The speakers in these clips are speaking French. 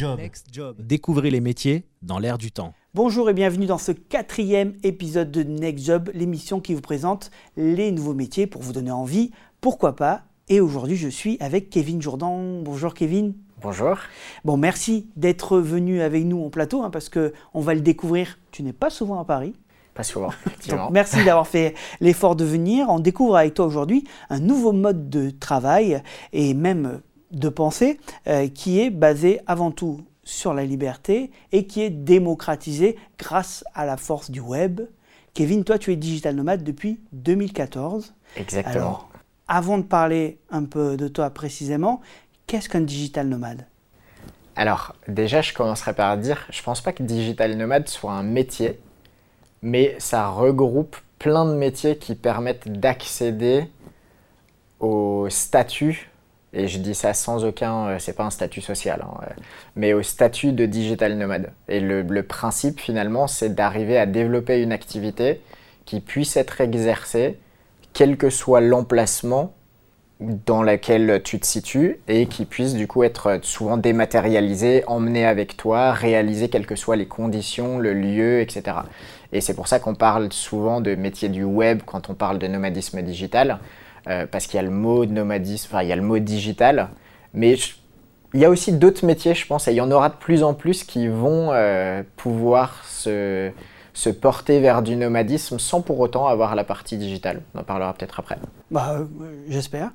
Job. Découvrez les métiers dans l'air du temps. Bonjour et bienvenue dans ce quatrième épisode de Next Job, l'émission qui vous présente les nouveaux métiers pour vous donner envie, pourquoi pas. Et aujourd'hui, je suis avec Kevin Jourdan. Bonjour Kevin. Bonjour. Bon, merci d'être venu avec nous en plateau hein, parce que on va le découvrir. Tu n'es pas souvent à Paris. Pas souvent. Donc, merci d'avoir fait l'effort de venir. On découvre avec toi aujourd'hui un nouveau mode de travail et même de pensée euh, qui est basé avant tout sur la liberté et qui est démocratisé grâce à la force du web. Kevin, toi, tu es digital nomade depuis 2014. Exactement. Alors, avant de parler un peu de toi précisément, qu'est-ce qu'un digital nomade? Alors, déjà, je commencerai par dire, je pense pas que digital nomade soit un métier, mais ça regroupe plein de métiers qui permettent d'accéder au statut et je dis ça sans aucun, euh, c'est pas un statut social, hein, euh, mais au statut de digital nomade. Et le, principe finalement, c'est d'arriver à développer une activité qui puisse être exercée, quel que soit l'emplacement dans lequel tu te situes, et qui puisse du coup être souvent dématérialisé, emmené avec toi, réalisé quelles que soient les conditions, le lieu, etc. Et c'est pour ça qu'on parle souvent de métier du web quand on parle de nomadisme digital euh, parce qu'il y a le mot nomadisme, enfin il y a le mot digital, mais il y a aussi d'autres métiers, je pense, et il y en aura de plus en plus qui vont euh, pouvoir se, se, porter vers du nomadisme sans pour autant avoir la partie digitale. On en parlera peut-être après. Bah, euh, J'espère.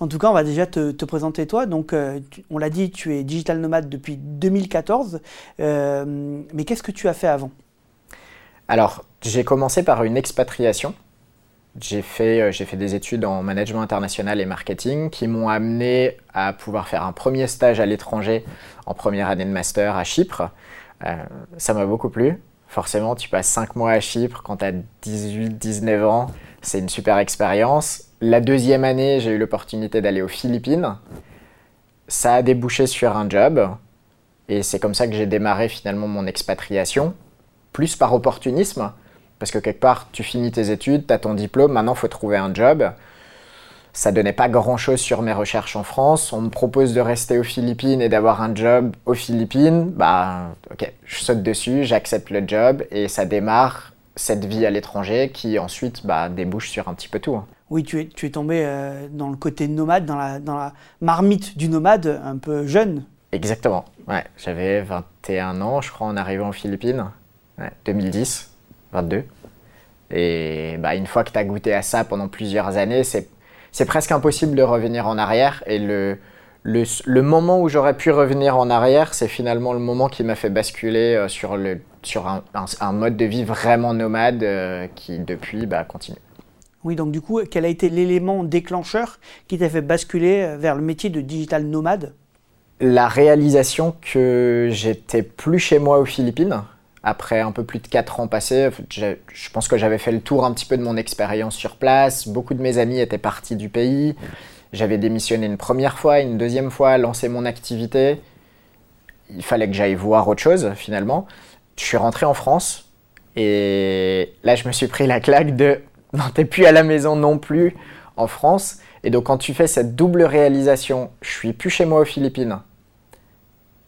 En tout cas, on va déjà te, te présenter toi. Donc, euh, tu, on l'a dit, tu es digital nomade depuis 2014. Euh, mais qu'est-ce que tu as fait avant? Alors, j'ai commencé par une expatriation j'ai fait, euh, fait, des études en management international et marketing qui m'ont amené à pouvoir faire un premier stage à l'étranger en première année de master à Chypre. Euh, ça m'a beaucoup plu. Forcément, tu passes 5 mois à Chypre quand tu as 18-19 ans. C'est une super expérience. La deuxième année, j'ai eu l'opportunité d'aller aux Philippines. Ça a débouché sur un job. Et c'est comme ça que j'ai démarré finalement mon expatriation. Plus par opportunisme parce que quelque part, tu finis tes études, tu as ton diplôme, maintenant il faut trouver un job. Ça donnait pas grand-chose sur mes recherches en France. On me propose de rester aux Philippines et d'avoir un job aux Philippines. Bah, ok, je saute dessus, j'accepte le job et ça démarre cette vie à l'étranger qui ensuite bah, débouche sur un petit peu tout. Oui, tu es, tu es tombé euh, dans le côté nomade, dans la, dans la marmite du nomade, un peu jeune. Exactement, ouais. J'avais 21 ans, je crois, en arrivant aux Philippines, ouais, 2010. 22. Et bah, une fois que tu as goûté à ça pendant plusieurs années, c'est presque impossible de revenir en arrière. Et le, le, le moment où j'aurais pu revenir en arrière, c'est finalement le moment qui m'a fait basculer euh, sur, le, sur un, un, un, mode de vie vraiment nomade euh, qui depuis bah, continue. Oui, donc du coup, quel a été l'élément déclencheur qui t'a fait basculer euh, vers le métier de digital nomade? La réalisation que j'étais plus chez moi aux Philippines, après un peu plus de 4 ans passés, je, je pense que j'avais fait le tour un petit peu de mon expérience sur place. Beaucoup de mes amis étaient partis du pays. J'avais démissionné une première fois, une deuxième fois, lancé mon activité. Il fallait que j'aille voir autre chose finalement. Je suis rentré en France et là je me suis pris la claque de non, t'es plus à la maison non plus en France. Et donc quand tu fais cette double réalisation, je suis plus chez moi aux Philippines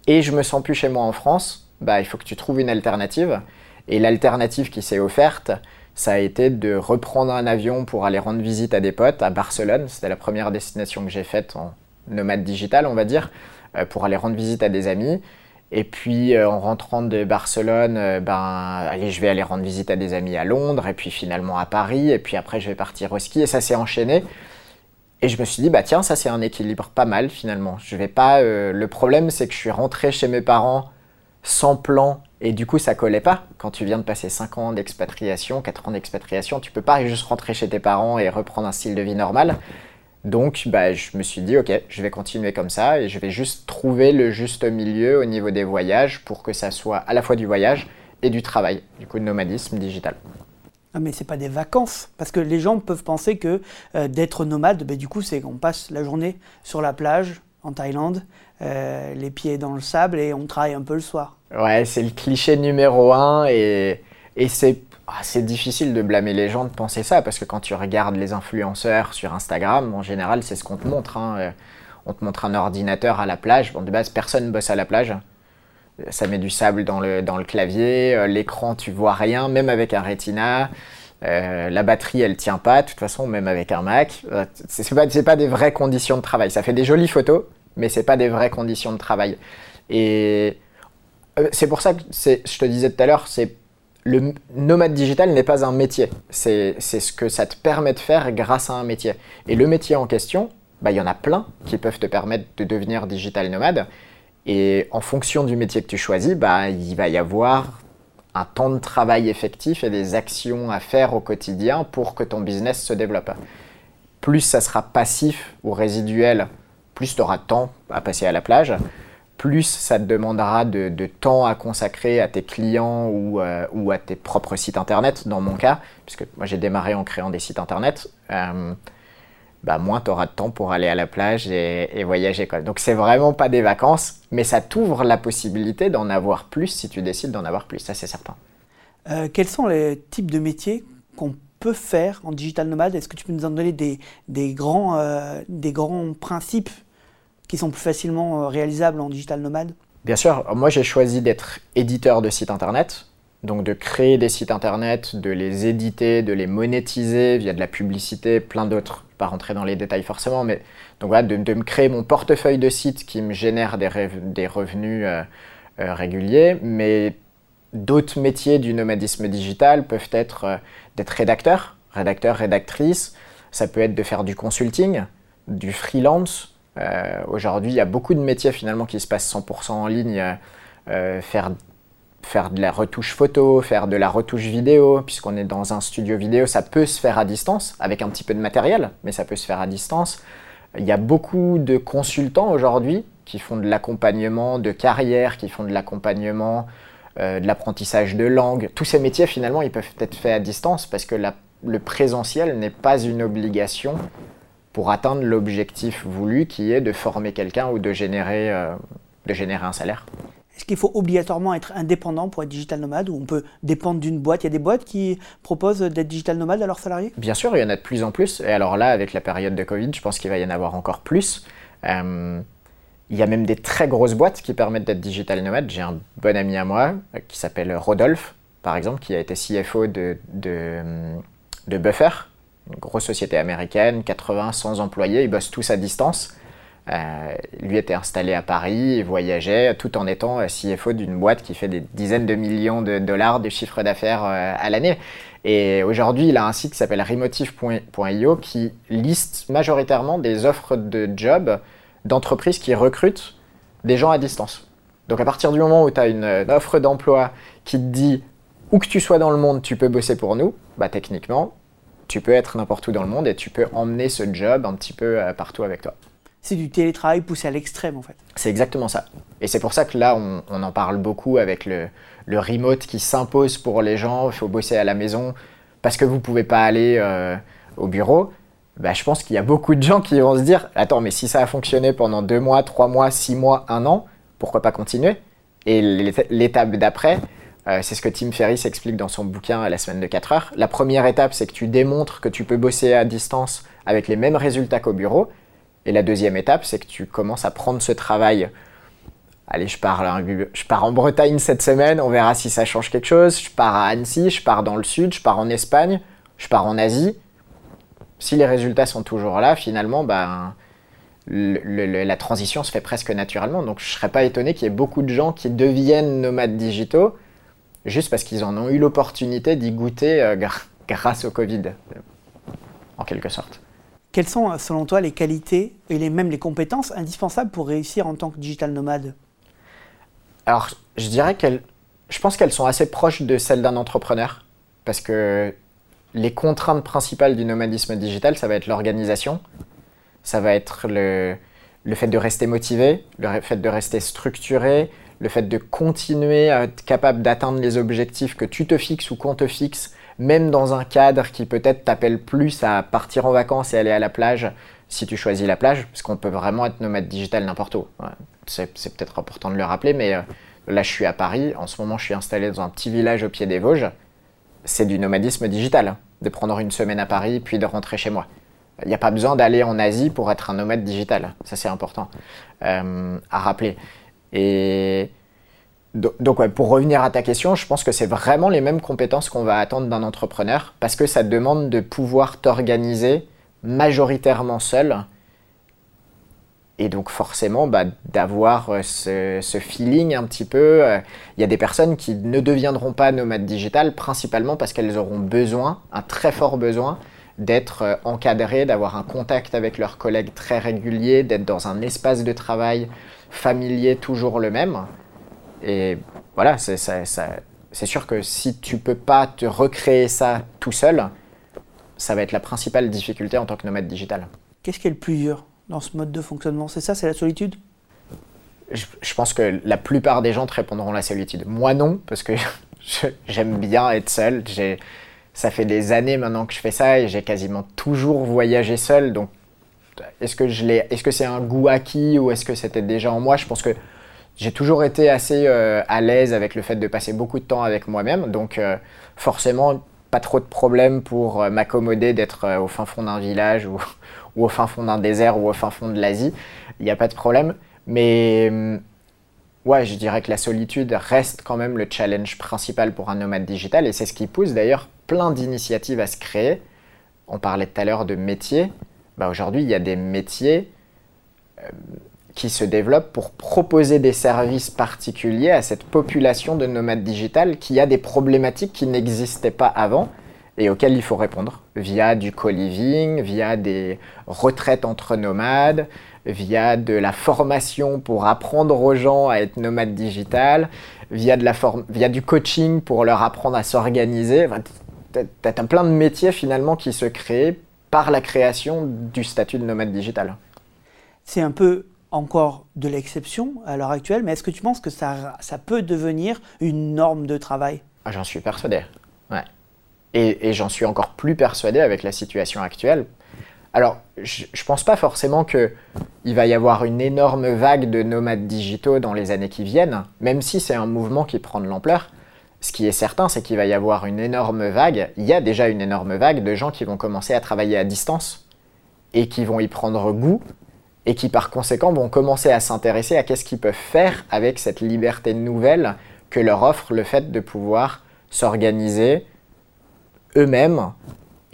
et je me sens plus chez moi en France, bah, il faut que tu trouves une alternative. Et l'alternative qui s'est offerte, ça a été de reprendre un avion pour aller rendre visite à des potes à Barcelone. C'était la première destination que j'ai faite en nomade digital, on va dire, euh, pour aller rendre visite à des amis. Et puis euh, en rentrant de Barcelone, euh, ben allez, je vais aller rendre visite à des amis à Londres, et puis finalement à Paris, et puis après je vais partir au ski, et ça s'est enchaîné. Et je me suis dit bah tiens, ça c'est un équilibre pas mal finalement. Je vais pas. le problème c'est que je suis rentré chez mes parents sans plan et du coup ça collait pas. Quand tu viens de passer 5 ans d'expatriation, 4 ans d'expatriation, tu peux pas juste rentrer chez tes parents et reprendre un style de vie normal. Donc bah, je me suis dit ok, je vais continuer comme ça et je vais juste trouver le juste milieu au niveau des voyages pour que ça soit à la fois du voyage et du travail, du coup nomadisme digital. Ah mais c'est pas des vacances parce que les gens peuvent penser que euh, d'être nomade, bah, du coup c'est qu'on passe la journée sur la plage en Thaïlande, euh, les pieds dans le sable et on travaille un peu le soir. Ouais, c'est le cliché numéro un et, et c'est ah, c'est difficile de blâmer les gens de penser ça parce que quand tu regardes les influenceurs sur Instagram, en général, c'est ce qu'on te montre. Hein. On te montre un ordinateur à la plage. Bon, de base, personne bosse à la plage. Ça met du sable dans le, dans le clavier, l'écran tu vois rien, même avec un Retina. la batterie, elle tient pas, de toute façon, même avec un Mac. C'est pas, pas des vraies conditions de travail. Ça fait des jolies photos, mais c'est pas des vraies conditions de travail. Et c'est pour ça que je te disais tout à l'heure, le nomade digital n'est pas un métier. C'est ce que ça te permet de faire grâce à un métier. Et le métier en question, bah, il y en a plein qui peuvent te permettre de devenir digital nomade. Et en fonction du métier que tu choisis, bah, il va y avoir un temps de travail effectif et des actions à faire au quotidien pour que ton business se développe. Plus ça sera passif ou résiduel, plus tu auras de temps à passer à la plage plus ça te demandera de, temps à consacrer à tes clients euh, ou, à tes propres sites internet, dans mon cas, puisque moi j'ai démarré en créant des sites internet, euh, bah moins tu auras de temps pour aller à la plage et, voyager. Quoi. Donc c'est vraiment pas des vacances, mais ça t'ouvre la possibilité d'en avoir plus si tu décides d'en avoir plus, ça c'est certain. Euh, quels sont les types de métiers qu'on peut faire en digital nomade? Est-ce que tu peux nous en donner des, grands, des grands principes qui sont plus facilement euh, réalisables en digital nomade? Bien sûr, moi j'ai choisi d'être éditeur de sites internet, donc de créer des sites internet, de les éditer, de les monétiser via de la publicité, plein d'autres, pas rentrer dans les détails forcément, mais donc voilà, de, me créer mon portefeuille de sites qui me génère des, des revenus euh, euh, réguliers, mais d'autres métiers du nomadisme digital peuvent être d'être rédacteur, rédacteur, rédactrice, ça peut être de faire du consulting, du freelance, euh, aujourd'hui, il y a beaucoup de métiers finalement qui se passent 100% en ligne. Euh, faire, faire de la retouche photo, faire de la retouche vidéo, puisqu'on est dans un studio vidéo, ça peut se faire à distance, avec un petit peu de matériel, mais ça peut se faire à distance. Il y a beaucoup de consultants aujourd'hui qui font de l'accompagnement de carrière, qui font de l'accompagnement euh, de l'apprentissage de langue. Tous ces métiers, finalement, ils peuvent être faits à distance parce que le présentiel n'est pas une obligation pour atteindre l'objectif voulu qui est de former quelqu'un ou de générer, euh, de générer un salaire. Est-ce qu'il faut obligatoirement être indépendant pour être digital nomade ou on peut dépendre d'une boîte Il y a des boîtes qui proposent d'être digital nomade à leurs salariés? Bien sûr, il y en a de plus en plus. Et alors là, avec la période de Covid, je pense qu'il va y en avoir encore plus. Euh, il y a même des très grosses boîtes qui permettent d'être digital nomade. J'ai un bon ami à moi euh, qui s'appelle Rodolphe, par exemple, qui a été CFO de, de, Buffer, une grosse société américaine, 80, 100 employés, ils bossent tous à distance. Euh, lui était installé à Paris, il voyageait tout en étant CFO d'une boîte qui fait des dizaines de millions de dollars de chiffre d'affaires euh, à l'année. Et aujourd'hui, il a un site qui s'appelle remotive.io qui liste majoritairement des offres de job d'entreprises qui recrutent des gens à distance. Donc à partir du moment où tu as une, offre d'emploi qui te dit où que tu sois dans le monde, tu peux bosser pour nous, bah techniquement, tu peux être n'importe où dans le monde et tu peux emmener ce job un petit peu euh, partout avec toi. C'est du télétravail poussé à l'extrême en fait. C'est exactement ça. Et c'est pour ça que là, on, en parle beaucoup avec le, remote qui s'impose pour les gens. Il faut bosser à la maison parce que vous ne pouvez pas aller euh, au bureau. Bah, je pense qu'il y a beaucoup de gens qui vont se dire Attends, mais si ça a fonctionné pendant deux mois, trois mois, six mois, un an, pourquoi pas continuer? Et l'étape d'après, euh, c'est ce que Tim Ferriss explique dans son bouquin La semaine de 4 heures. La première étape, c'est que tu démontres que tu peux bosser à distance avec les mêmes résultats qu'au bureau. Et la deuxième étape, c'est que tu commences à prendre ce travail. Allez, je pars, je pars en Bretagne cette semaine, on verra si ça change quelque chose. Je pars à Annecy, je pars dans le sud, je pars en Espagne, je pars en Asie. Si les résultats sont toujours là, finalement, ben, la transition se fait presque naturellement. Donc je ne serais pas étonné qu'il y ait beaucoup de gens qui deviennent nomades digitaux juste parce qu'ils en ont eu l'opportunité d'y goûter euh, grâce au Covid, en quelque sorte. Quelles sont, selon toi, les qualités et les, même les compétences indispensables pour réussir en tant que digital nomade? Alors, je dirais qu'elles, je pense qu'elles sont assez proches de celles d'un entrepreneur, parce que les contraintes principales du nomadisme digital, ça va être l'organisation, ça va être le, le fait de rester motivé, le fait de rester structuré, le fait de continuer à être capable d'atteindre les objectifs que tu te fixes ou qu'on te fixe, même dans un cadre qui peut-être t'appelle plus à partir en vacances et aller à la plage si tu choisis la plage, parce qu'on peut vraiment être nomade digital n'importe où. C'est, peut-être important de le rappeler, mais euh, là je suis à Paris, en ce moment je suis installé dans un petit village au pied des Vosges. C'est du nomadisme digital, hein, de prendre une semaine à Paris puis de rentrer chez moi. Il n'y a pas besoin d'aller en Asie pour être un nomade digital. Ça, c'est important euh, à rappeler. Et donc, pour revenir à ta question, je pense que c'est vraiment les mêmes compétences qu'on va attendre d'un entrepreneur parce que ça demande de pouvoir t'organiser majoritairement seul et donc forcément bah, d'avoir euh, ce, feeling un petit peu. Euh, il y a des personnes qui ne deviendront pas nomades digitales principalement parce qu'elles auront besoin, un très fort besoin, d'être euh, encadrées, d'avoir un contact avec leurs collègues très régulier, d'être dans un espace de travail familier toujours le même. Et voilà, c'est sûr que si tu peux pas te recréer ça tout seul, ça va être la principale difficulté en tant que nomade digital. Qu'est-ce qui est le plus dur dans ce mode de fonctionnement? C'est ça, c'est la solitude? Je, pense que la plupart des gens te répondront la solitude. Moi non, parce que j'aime bien être seul. Ça fait des années maintenant que je fais ça et j'ai quasiment toujours voyagé seul. Donc, est-ce que je est-ce que c'est un goût acquis ou est-ce que c'était déjà en moi? Je pense que j'ai toujours été assez euh, à l'aise avec le fait de passer beaucoup de temps avec moi-même. Donc, euh, forcément, pas trop de problèmes pour euh, m'accommoder d'être au fin fond d'un village ou, au fin fond d'un désert ou au fin fond de l'Asie, il n'y a pas de problème. Mais hum, ouais, je dirais que la solitude reste quand même le challenge principal pour un nomade digital et c'est ce qui pousse d'ailleurs plein d'initiatives à se créer. On parlait tout à l'heure de métiers. Bah, Aujourd'hui, il y a des métiers qui se développent pour proposer des services particuliers à cette population de nomades digital qui a des problématiques qui n'existaient pas avant et auxquels il faut répondre via du co-living, via des retraites entre nomades, via de la formation pour apprendre aux gens à être nomades digital, via, de la via du coaching pour leur apprendre à s'organiser. tu as, plein de métiers finalement qui se créent par la création du statut de nomade digital. C'est un peu encore de l'exception à l'heure actuelle, mais est-ce que tu penses que ça, peut devenir une norme de travail? Ah, J'en suis persuadé. Et, j'en suis encore plus persuadé avec la situation actuelle. Alors, je ne pense pas forcément qu'il va y avoir une énorme vague de nomades digitaux dans les années qui viennent, même si c'est un mouvement qui prend de l'ampleur. Ce qui est certain, c'est qu'il va y avoir une énorme vague, il y a déjà une énorme vague de gens qui vont commencer à travailler à distance et qui vont y prendre goût et qui par conséquent vont commencer à s'intéresser à qu'est-ce qu'ils peuvent faire avec cette liberté nouvelle que leur offre le fait de pouvoir s'organiser, eux-mêmes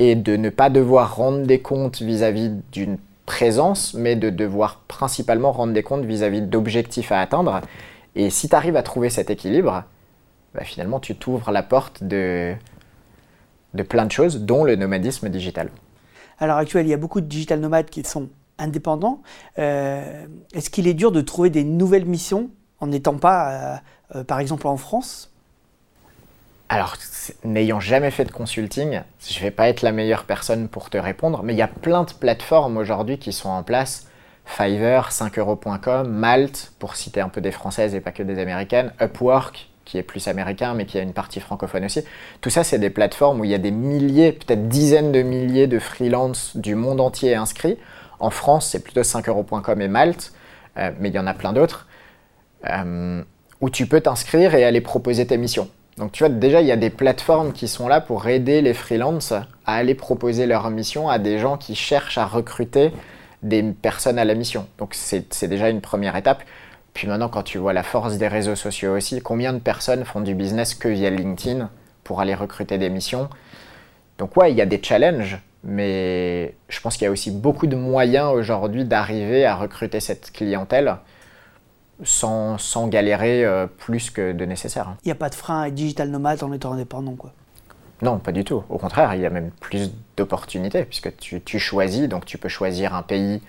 et de ne pas devoir rendre des comptes vis-à-vis d'une présence, mais de devoir principalement rendre des comptes vis-à-vis d'objectifs à atteindre. Et si tu arrives à trouver cet équilibre, bah, finalement tu t'ouvres la porte de, de plein de choses, dont le nomadisme digital. À l'heure actuelle, il y a beaucoup de digital nomades qui sont indépendants. Euh, est-ce qu'il est dur de trouver des nouvelles missions en n'étant pas, euh, euh, par exemple, en France? Alors, n'ayant jamais fait de consulting, je ne vais pas être la meilleure personne pour te répondre, mais il y a plein de plateformes aujourd'hui qui sont en place. Fiverr, 5euros.com, Malte, pour citer un peu des françaises et pas que des américaines, Upwork, qui est plus américain, mais qui a une partie francophone aussi. Tout ça, c'est des plateformes où il y a des milliers, peut-être dizaines de milliers de freelances du monde entier inscrits. En France, c'est plutôt 5euros.com et Malte, euh, mais il y en a plein d'autres, euh, où tu peux t'inscrire et aller proposer tes missions. Donc tu vois, déjà, il y a des plateformes qui sont là pour aider les freelances à aller proposer leur mission à des gens qui cherchent à recruter des personnes à la mission. Donc c'est déjà une première étape. Puis maintenant, quand tu vois la force des réseaux sociaux aussi, combien de personnes font du business que via LinkedIn pour aller recruter des missions? Donc ouais, il y a des challenges, mais je pense qu'il y a aussi beaucoup de moyens aujourd'hui d'arriver à recruter cette clientèle sans, sans galérer euh, plus que de nécessaire. Il n'y a pas de frein à être digital nomade en étant indépendant, quoi. Non, pas du tout. Au contraire, il y a même plus d'opportunités puisque tu, tu, choisis, donc tu peux choisir un pays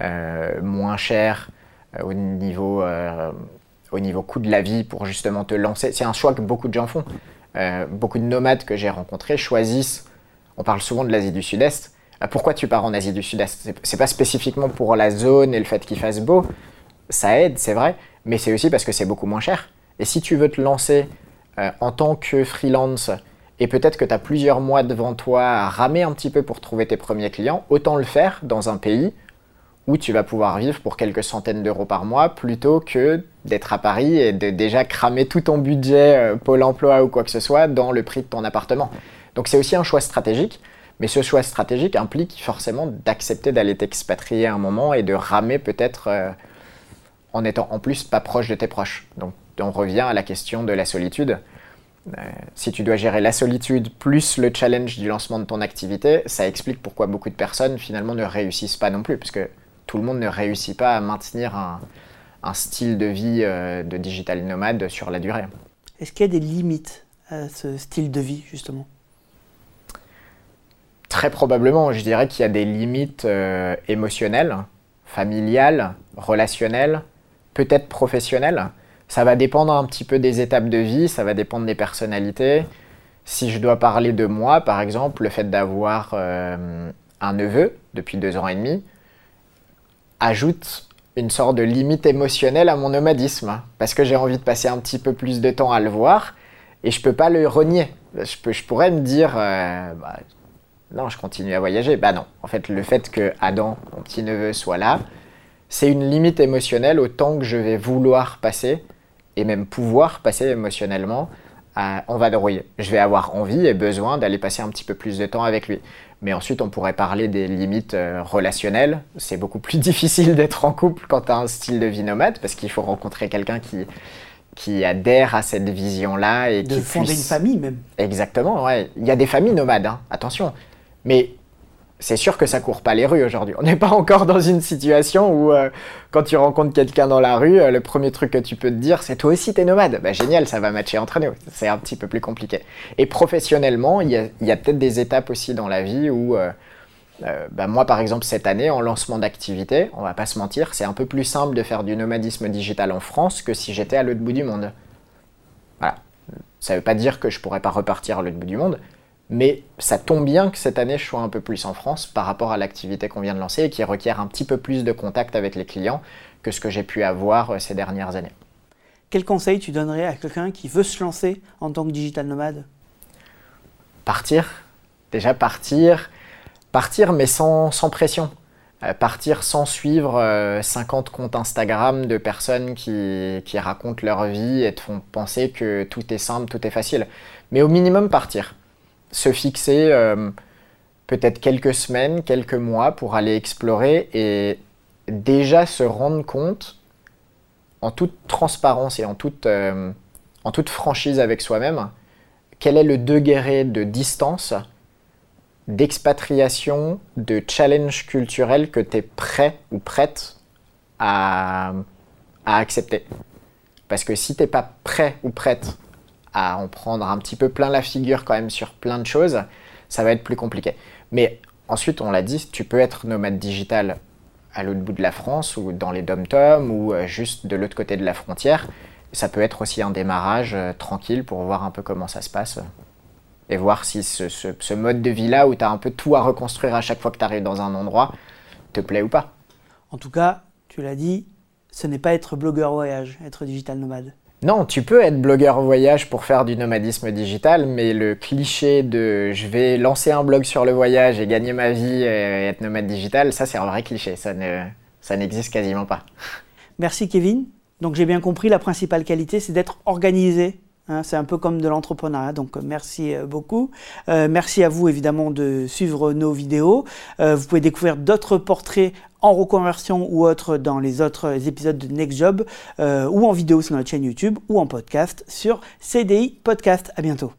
euh, moins cher euh, au, niveau, au niveau coût de la vie pour justement te lancer. C'est un choix que beaucoup de gens font. beaucoup de nomades que j'ai rencontrés choisissent, on parle souvent de l'Asie du Sud-Est, pourquoi tu pars en Asie du Sud-Est? C'est pas spécifiquement pour la zone et le fait qu'il fasse beau, ça aide, c'est vrai, mais c'est aussi parce que c'est beaucoup moins cher. Et si tu veux te lancer euh, en tant que freelance et peut-être que tu as plusieurs mois devant toi à ramer un petit peu pour trouver tes premiers clients, autant le faire dans un pays où tu vas pouvoir vivre pour quelques centaines d'euros par mois plutôt que d'être à Paris et de déjà cramer tout ton budget euh, Pôle emploi ou quoi que ce soit dans le prix de ton appartement. Donc c'est aussi un choix stratégique, mais ce choix stratégique implique forcément d'accepter d'aller t'expatrier un moment et de ramer peut-être... Euh, en étant en plus pas proche de tes proches. Donc on revient à la question de la solitude. Euh, si tu dois gérer la solitude plus le challenge du lancement de ton activité, ça explique pourquoi beaucoup de personnes finalement ne réussissent pas non plus, parce que tout le monde ne réussit pas à maintenir un, style de vie euh, de digital nomade sur la durée. Est-ce qu'il y a des limites à ce style de vie justement? Très probablement, je dirais qu'il y a des limites euh, émotionnelles, familiales, relationnelles, peut-être professionnelles. Ça va dépendre un petit peu des étapes de vie, ça va dépendre des personnalités. Si je dois parler de moi, par exemple, le fait d'avoir euh, un neveu depuis deux ans et demi ajoute une sorte de limite émotionnelle à mon nomadisme, parce que j'ai envie de passer un petit peu plus de temps à le voir, et je peux pas le renier. Je, peux, je pourrais me dire, euh, bah, non, je continue à voyager. Bah non, en fait, le fait que Adam, mon petit-neveu, soit là, c'est une limite émotionnelle au temps que je vais vouloir passer et même pouvoir passer émotionnellement en vadrouille. Je vais avoir envie et besoin d'aller passer un petit peu plus de temps avec lui. Mais ensuite, on pourrait parler des limites euh, relationnelles. C'est beaucoup plus difficile d'être en couple quand tu as un style de vie nomade parce qu'il faut rencontrer quelqu'un qui, qui adhère à cette vision-là. et De qui fonder une famille même. Exactement, ouais. Il y a des familles nomades, hein, attention. Mais c'est sûr que ça court pas les rues aujourd'hui. On n'est pas encore dans une situation où euh, quand tu rencontres quelqu'un dans la rue, euh, le premier truc que tu peux te dire, c'est toi aussi t'es nomade. Bah, génial, ça va matcher entre nous. C'est un petit peu plus compliqué. Et professionnellement, il y a, peut-être des étapes aussi dans la vie où, euh, bah, moi par exemple cette année, en lancement d'activité, on va pas se mentir, c'est un peu plus simple de faire du nomadisme digital en France que si j'étais à l'autre bout du monde. Voilà. Ça veut pas dire que je pourrais pas repartir à l'autre bout du monde, mais ça tombe bien que cette année, je sois un peu plus en France par rapport à l'activité qu'on vient de lancer et qui requiert un petit peu plus de contact avec les clients que ce que j'ai pu avoir euh, ces dernières années. Quel conseil tu donnerais à quelqu'un qui veut se lancer en tant que digital nomade? Partir. Déjà partir. Partir, mais sans, pression. Euh, partir sans suivre 50 euh, comptes Instagram de personnes qui, qui racontent leur vie et te font penser que tout est simple, tout est facile. Mais au minimum, partir se fixer euh, peut-être quelques semaines, quelques mois pour aller explorer et déjà se rendre compte en toute transparence et en toute, euh, en toute franchise avec soi-même quel est le degré de distance, d'expatriation, de challenge culturel que tu es prêt ou prête à, à accepter. Parce que si tu n'es pas prêt ou prête à en prendre un petit peu plein la figure quand même sur plein de choses, ça va être plus compliqué. Mais ensuite, on l'a dit, tu peux être nomade digital à l'autre bout de la France ou dans les dom-toms ou euh, juste de l'autre côté de la frontière. Ça peut être aussi un démarrage euh, tranquille pour voir un peu comment ça se passe et voir si ce, mode de vie-là où tu as un peu tout à reconstruire à chaque fois que tu arrives dans un endroit te plaît ou pas. En tout cas, tu l'as dit, ce n'est pas être blogueur voyage, être digital nomade. Non, tu peux être blogueur voyage pour faire du nomadisme digital, mais le cliché de je vais lancer un blog sur le voyage et gagner ma vie et être nomade digital, ça c'est un vrai cliché, ça, ne, ça n'existe quasiment pas. Merci Kevin. Donc j'ai bien compris, la principale qualité c'est d'être organisé Hein, c'est un peu comme de l'entrepreneuriat, donc euh, merci euh, beaucoup. Euh, merci à vous évidemment de suivre nos vidéos. vous pouvez découvrir d'autres portraits en reconversion ou autres dans les autres épisodes de Next Job ou en vidéo sur notre chaîne YouTube ou en podcast sur CDI Podcast. À bientôt.